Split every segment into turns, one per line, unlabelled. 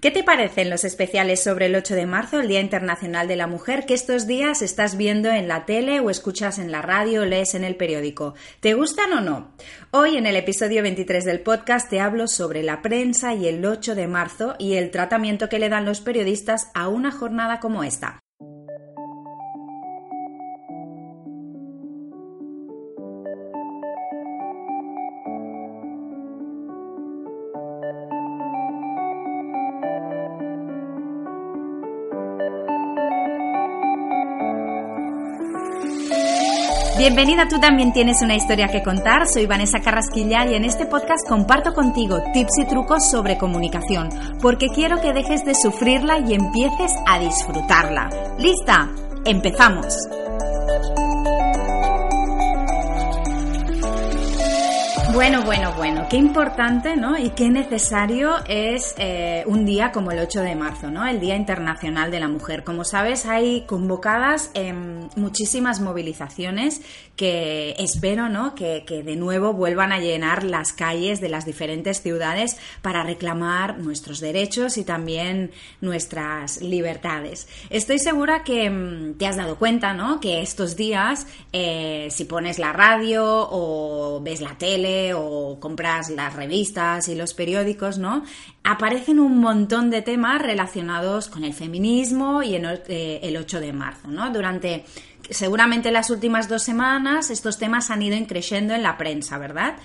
¿Qué te parecen los especiales sobre el 8 de marzo, el Día Internacional de la Mujer, que estos días estás viendo en la tele o escuchas en la radio o lees en el periódico? ¿Te gustan o no? Hoy en el episodio 23 del podcast te hablo sobre la prensa y el 8 de marzo y el tratamiento que le dan los periodistas a una jornada como esta. Bienvenida, tú también tienes una historia que contar. Soy Vanessa Carrasquilla y en este podcast comparto contigo tips y trucos sobre comunicación, porque quiero que dejes de sufrirla y empieces a disfrutarla. ¿Lista? ¡Empezamos! Bueno, bueno, bueno, qué importante, ¿no? Y qué necesario es eh, un día como el 8 de marzo, ¿no? El Día Internacional de la Mujer. Como sabes, hay convocadas em, muchísimas movilizaciones que espero, ¿no? Que, de nuevo vuelvan a llenar las calles de las diferentes ciudades para reclamar nuestros derechos y también nuestras libertades. Estoy segura que em, te has dado cuenta, ¿no? Que estos días, eh, si pones la radio o ves la tele, o compras las revistas y los periódicos, ¿no? Aparecen un montón de temas relacionados con el feminismo y el 8 eh, de marzo, ¿no? Durante seguramente las últimas dos semanas estos temas han ido creciendo en la prensa, ¿verdad?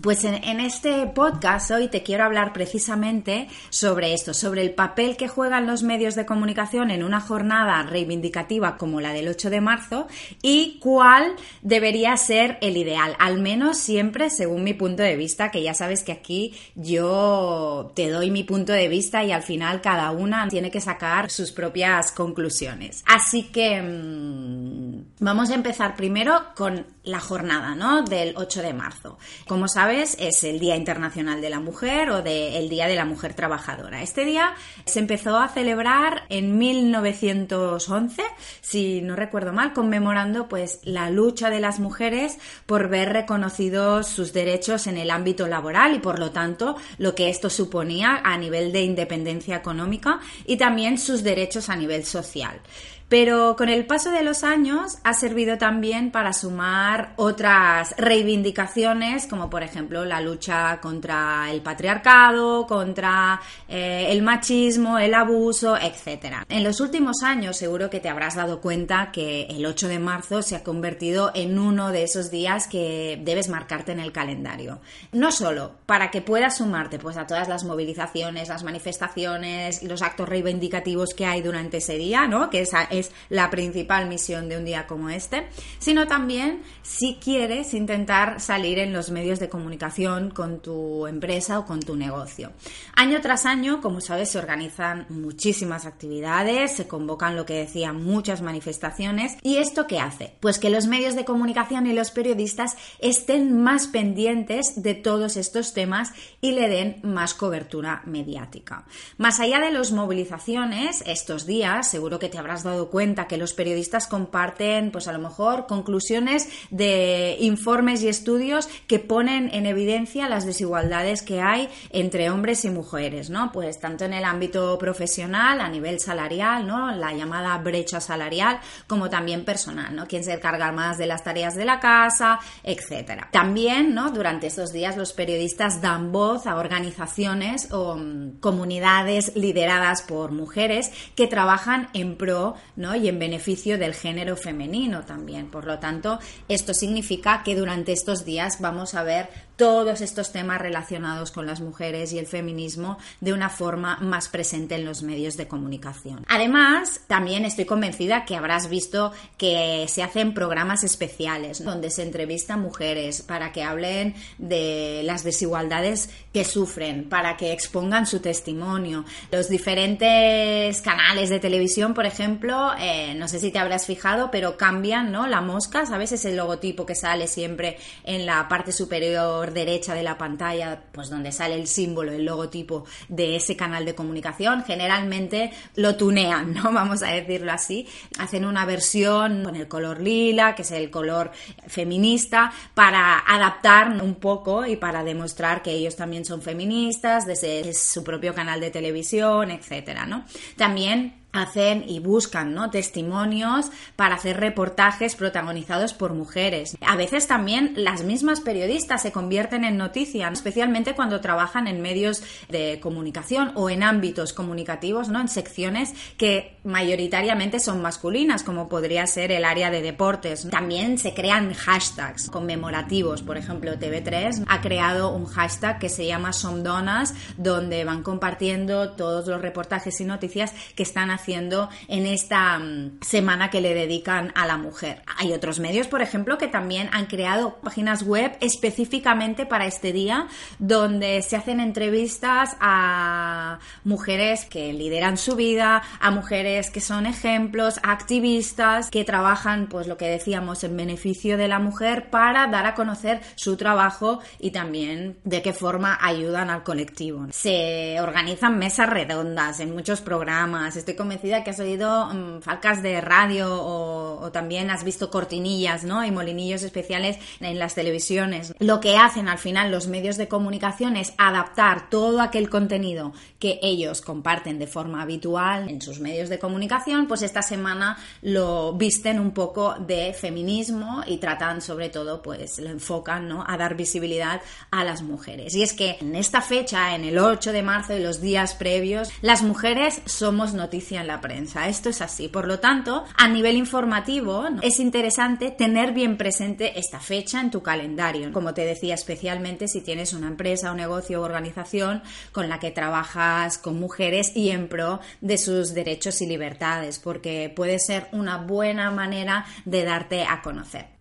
Pues en, este podcast hoy te quiero hablar precisamente sobre esto, sobre el papel que juegan los medios de comunicación en una jornada reivindicativa como la del 8 de marzo y cuál debería ser el ideal, al menos siempre según mi punto de vista, que ya sabes que aquí yo te doy mi punto de vista y al final cada una tiene que sacar sus propias conclusiones. Así que mmm, vamos a empezar primero con la jornada ¿no? del 8 de marzo. Como sabes, es el Día Internacional de la Mujer o el Día de la Mujer Trabajadora. Este día se empezó a celebrar en 1911, si no recuerdo mal, conmemorando pues la lucha de las mujeres por ver reconocidos sus derechos en el ámbito laboral y por lo tanto lo que esto suponía a nivel de independencia económica y también sus derechos a nivel social. Pero con el paso de los años ha servido también para sumar otras reivindicaciones, como por ejemplo la lucha contra el patriarcado, contra eh, el machismo, el abuso, etc. En los últimos años seguro que te habrás dado cuenta que el 8 de marzo se ha convertido en uno de esos días que debes marcarte en el calendario. No solo para que puedas sumarte pues, a todas las movilizaciones, las manifestaciones, los actos reivindicativos que hay durante ese día, ¿no? que esa es la principal misión de un día como este, sino también si quieres intentar salir en los medios de comunicación con tu empresa o con tu negocio. Año tras año, como sabes, se organizan muchísimas actividades, se convocan lo que decía muchas manifestaciones y esto qué hace? Pues que los medios de comunicación y los periodistas estén más pendientes de todos estos temas y le den más cobertura mediática. Más allá de las movilizaciones, estos días, seguro que te habrás dado cuenta que los periodistas comparten, pues a lo mejor, conclusiones de informes y estudios que ponen en evidencia las desigualdades que hay entre hombres y mujeres, ¿no? Pues tanto en el ámbito profesional, a nivel salarial, ¿no? La llamada brecha salarial, como también personal, ¿no? Quién se encarga más de las tareas de la casa, etcétera. También, ¿no? Durante estos días los periodistas dan voz a organizaciones o mm, comunidades lideradas por mujeres que trabajan en pro y en beneficio del género femenino también. Por lo tanto, esto significa que durante estos días vamos a ver todos estos temas relacionados con las mujeres y el feminismo de una forma más presente en los medios de comunicación. Además, también estoy convencida que habrás visto que se hacen programas especiales donde se entrevistan mujeres para que hablen de las desigualdades que sufren, para que expongan su testimonio. Los diferentes canales de televisión, por ejemplo, eh, no sé si te habrás fijado, pero cambian, ¿no? La mosca, ¿sabes? Es el logotipo que sale siempre en la parte superior derecha de la pantalla, pues donde sale el símbolo, el logotipo de ese canal de comunicación, generalmente lo tunean, ¿no? Vamos a decirlo así. Hacen una versión con el color lila, que es el color feminista, para adaptar un poco y para demostrar que ellos también son feministas desde su propio canal de televisión, etcétera, ¿no? También hacen y buscan testimonios para hacer reportajes protagonizados por mujeres. A veces también las mismas periodistas se convierten en noticia, especialmente cuando trabajan en medios de comunicación o en ámbitos comunicativos, ¿no? en secciones que mayoritariamente son masculinas, como podría ser el área de deportes. También se crean hashtags conmemorativos, por ejemplo, TV3 ha creado un hashtag que se llama Somdonas, donde van compartiendo todos los reportajes y noticias que están haciendo en esta mm, semana que le dedican a la mujer. Hay otros medios, por ejemplo, que también han creado páginas web específicamente para este día, donde se hacen entrevistas a mujeres que lideran su vida, a mujeres que son ejemplos, activistas que trabajan, pues lo que decíamos, en beneficio de la mujer para dar a conocer su trabajo y también de qué forma ayudan al colectivo. Se organizan mesas redondas en muchos programas. Estoy convencida que has oído mm, falcas de radio o, también has visto cortinillas, ¿no? Y molinillos especiales en las televisiones. Lo que hacen al final los medios de comunicación es adaptar todo aquel contenido que ellos comparten de forma habitual en sus medios de comunicación, pues esta semana lo visten un poco de feminismo y tratan sobre todo, pues lo enfocan, ¿no? A dar visibilidad a las mujeres. Y es que en esta fecha, en el 8 de marzo y los días previos, las mujeres somos noticia la prensa. Esto es así. Por lo tanto, a nivel informativo, es interesante tener bien presente esta fecha en tu calendario. Como te decía, especialmente si tienes una empresa, un negocio o organización con la que trabajas con mujeres y en pro de sus derechos y libertades, porque puede ser una buena manera de darte a conocer.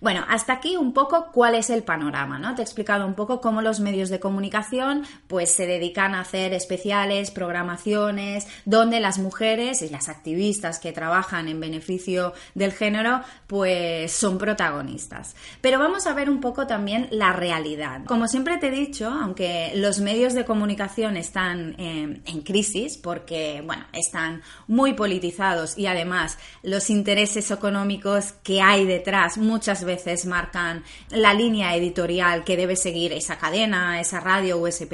Bueno, hasta aquí un poco cuál es el panorama, ¿no? Te he explicado un poco cómo los medios de comunicación pues se dedican a hacer especiales, programaciones, donde las mujeres y las activistas que trabajan en beneficio del género pues son protagonistas. Pero vamos a ver un poco también la realidad. Como siempre te he dicho, aunque los medios de comunicación están en, en crisis porque, bueno, están muy politizados y además los intereses económicos que hay detrás muchas veces marcan la línea editorial que debe seguir esa cadena, esa radio o ese,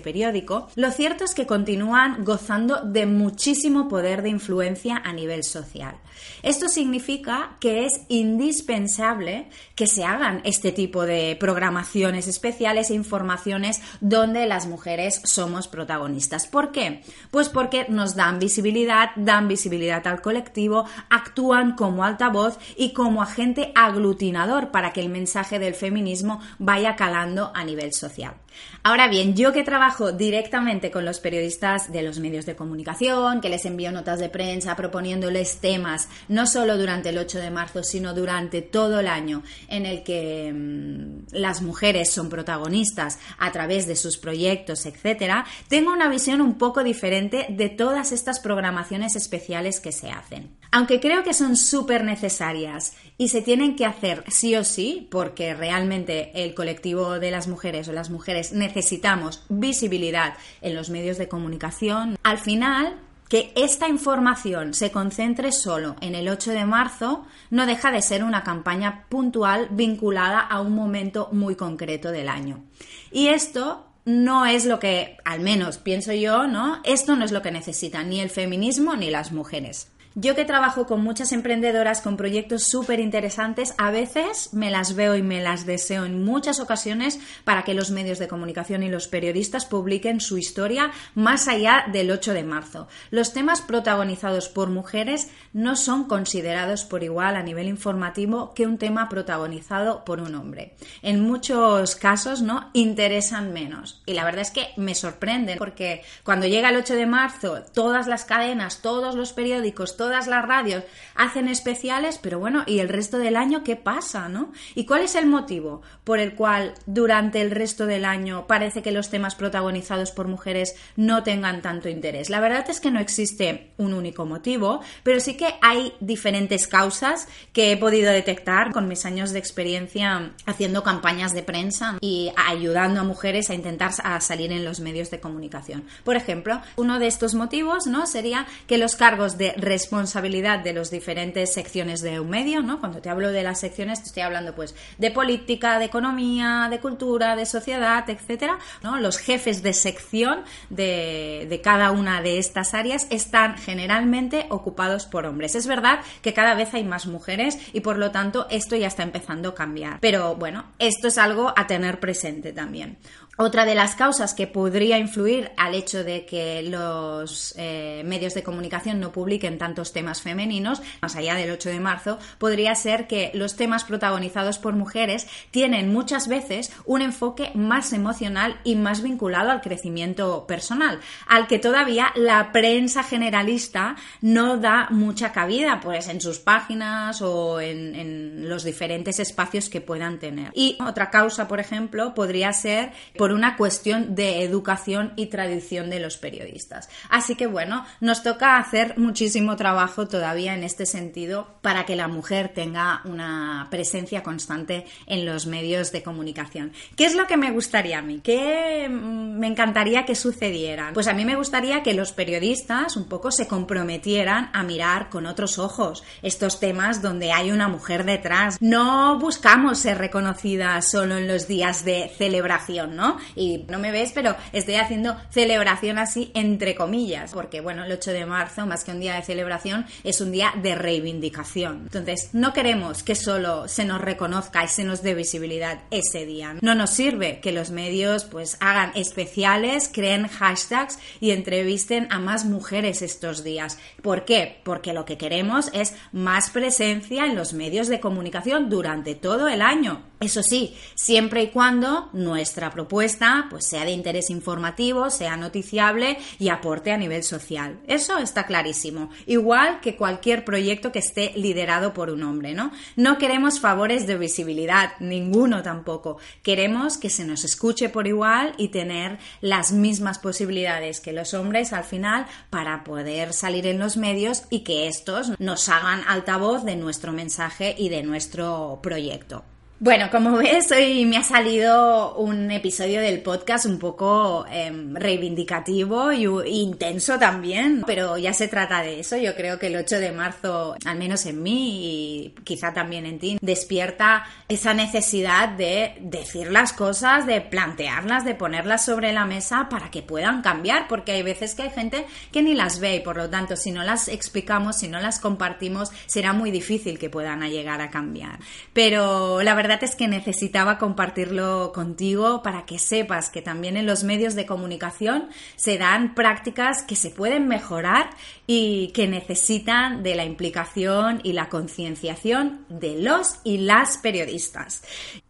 periódico, lo cierto es que continúan gozando de muchísimo poder de influencia a nivel social. Esto significa que es indispensable que se hagan este tipo de programaciones especiales e informaciones donde las mujeres somos protagonistas. ¿Por qué? Pues porque nos dan visibilidad, dan visibilidad al colectivo, actúan como altavoz y como agente aglutinador para que el mensaje del feminismo vaya calando a nivel social. Ahora bien, yo que trabajo directamente con los periodistas de los medios de comunicación, que les envío notas de prensa proponiéndoles temas, no solo durante el 8 de marzo, sino durante todo el año en el que mm, las mujeres son protagonistas a través de sus proyectos, etcétera, tengo una visión un poco diferente de todas estas programaciones especiales que se hacen. Aunque creo que son súper necesarias y se tienen que hacer sí o sí, porque realmente el colectivo de las mujeres o las mujeres necesitamos visibilidad en los medios de comunicación, al final que esta información se concentre solo en el 8 de marzo no deja de ser una campaña puntual vinculada a un momento muy concreto del año. Y esto no es lo que, al menos pienso yo, ¿no? Esto no es lo que necesitan ni el feminismo ni las mujeres. Yo que trabajo con muchas emprendedoras con proyectos súper interesantes, a veces me las veo y me las deseo en muchas ocasiones para que los medios de comunicación y los periodistas publiquen su historia más allá del 8 de marzo. Los temas protagonizados por mujeres no son considerados por igual a nivel informativo que un tema protagonizado por un hombre. En muchos casos, ¿no? Interesan menos. Y la verdad es que me sorprenden porque cuando llega el 8 de marzo, todas las cadenas, todos los periódicos, todas las radios hacen especiales, pero bueno, ¿y el resto del año qué pasa, no? ¿Y cuál es el motivo por el cual durante el resto del año parece que los temas protagonizados por mujeres no tengan tanto interés? La verdad es que no existe un único motivo, pero sí que hay diferentes causas que he podido detectar con mis años de experiencia haciendo campañas de prensa y ayudando a mujeres a intentar salir en los medios de comunicación. Por ejemplo, uno de estos motivos ¿no? sería que los cargos de responsabilidad de las diferentes secciones de un medio, ¿no? cuando te hablo de las secciones te estoy hablando pues de política, de economía, de cultura, de sociedad, etcétera, ¿no? los jefes de sección de cada una de estas áreas están generalmente ocupados por hombres. Es verdad que cada vez hay más mujeres y por lo tanto esto ya está empezando a cambiar. Pero bueno, esto es algo a tener presente también. Otra de las causas que podría influir al hecho de que los eh, medios de comunicación no publiquen tantos temas femeninos, más allá del 8 de marzo, podría ser que los temas protagonizados por mujeres tienen muchas veces un enfoque más emocional y más vinculado al crecimiento personal, al que todavía la prensa generalista no da mucha cabida, pues en sus páginas o en, los diferentes espacios que puedan tener. Y otra causa, por ejemplo, podría ser una cuestión de educación y tradición de los periodistas. Así que bueno, nos toca hacer muchísimo trabajo todavía en este sentido para que la mujer tenga una presencia constante en los medios de comunicación. ¿Qué es lo que me gustaría a mí? ¿Qué me encantaría que sucediera? Pues a mí me gustaría que los periodistas un poco se comprometieran a mirar con otros ojos estos temas donde hay una mujer detrás. No buscamos ser reconocidas solo en los días de celebración, ¿no? Y no me ves, pero estoy haciendo celebración así entre comillas, porque bueno, el 8 de marzo, más que un día de celebración, es un día de reivindicación. Entonces, no queremos que solo se nos reconozca y se nos dé visibilidad ese día. No nos sirve que los medios pues hagan especiales, creen hashtags y entrevisten a más mujeres estos días. ¿Por qué? Porque lo que queremos es más presencia en los medios de comunicación durante todo el año. Eso sí, siempre y cuando nuestra propuesta pues, sea de interés informativo, sea noticiable y aporte a nivel social. Eso está clarísimo. Igual que cualquier proyecto que esté liderado por un hombre, ¿no? No queremos favores de visibilidad, ninguno tampoco. Queremos que se nos escuche por igual y tener las mismas posibilidades que los hombres al final para poder salir en los medios y que estos nos hagan altavoz de nuestro mensaje y de nuestro proyecto. Bueno, como ves, hoy me ha salido un episodio del podcast un poco em, reivindicativo y, intenso también, pero ya se trata de eso. Yo creo que el 8 de marzo, al menos en mí y quizá también en ti, despierta esa necesidad de decir las cosas, de plantearlas, de ponerlas sobre la mesa para que puedan cambiar, porque hay veces que hay gente que ni las ve y por lo tanto si no las explicamos, si no las compartimos, será muy difícil que puedan llegar a cambiar. Pero la verdad verdad es que necesitaba compartirlo contigo para que sepas que también en los medios de comunicación se dan prácticas que se pueden mejorar y que necesitan de la implicación y la concienciación de los y las periodistas.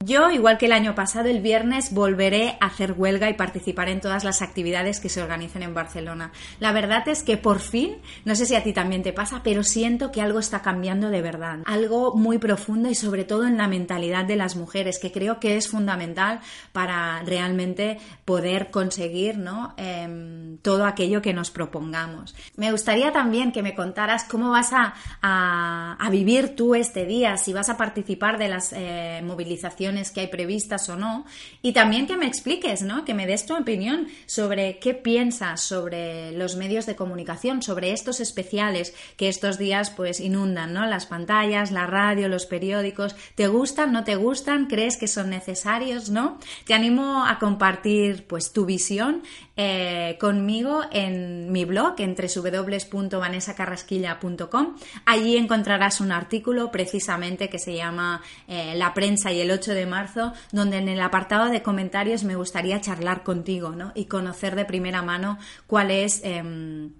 Yo, igual que el año pasado, el viernes volveré a hacer huelga y participar en todas las actividades que se organicen en Barcelona. La verdad es que por fin, no sé si a ti también te pasa, pero siento que algo está cambiando de verdad. Algo muy profundo y sobre todo en la mentalidad de las mujeres, que creo que es fundamental para realmente poder conseguir ¿no? Em, todo aquello que nos propongamos. Me gustaría también que me contaras cómo vas a, a, vivir tú este día, si vas a participar de las eh, movilizaciones que hay previstas o no, y también que me expliques, ¿no? que me des tu opinión sobre qué piensas sobre los medios de comunicación, sobre estos especiales que estos días pues inundan ¿no? las pantallas, la radio, los periódicos. ¿Te gustan, no te gustan, crees que son necesarios, ¿no? Te animo a compartir pues tu visión eh, conmigo en mi blog en www.vanesacarrasquilla.com. Allí encontrarás un artículo precisamente que se llama eh, La prensa y el 8 de marzo, donde en el apartado de comentarios me gustaría charlar contigo ¿no? y conocer de primera mano cuál es... Em,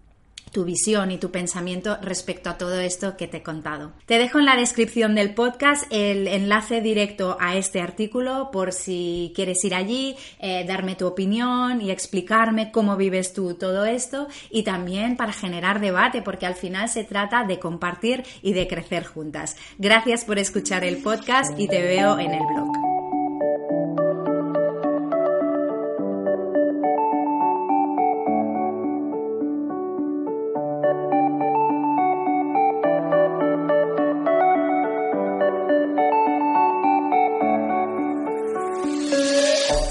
tu visión y tu pensamiento respecto a todo esto que te he contado. Te dejo en la descripción del podcast el enlace directo a este artículo por si quieres ir allí, eh, darme tu opinión y explicarme cómo vives tú todo esto y también para generar debate porque al final se trata de compartir y de crecer juntas. Gracias por escuchar el podcast y te veo en el blog.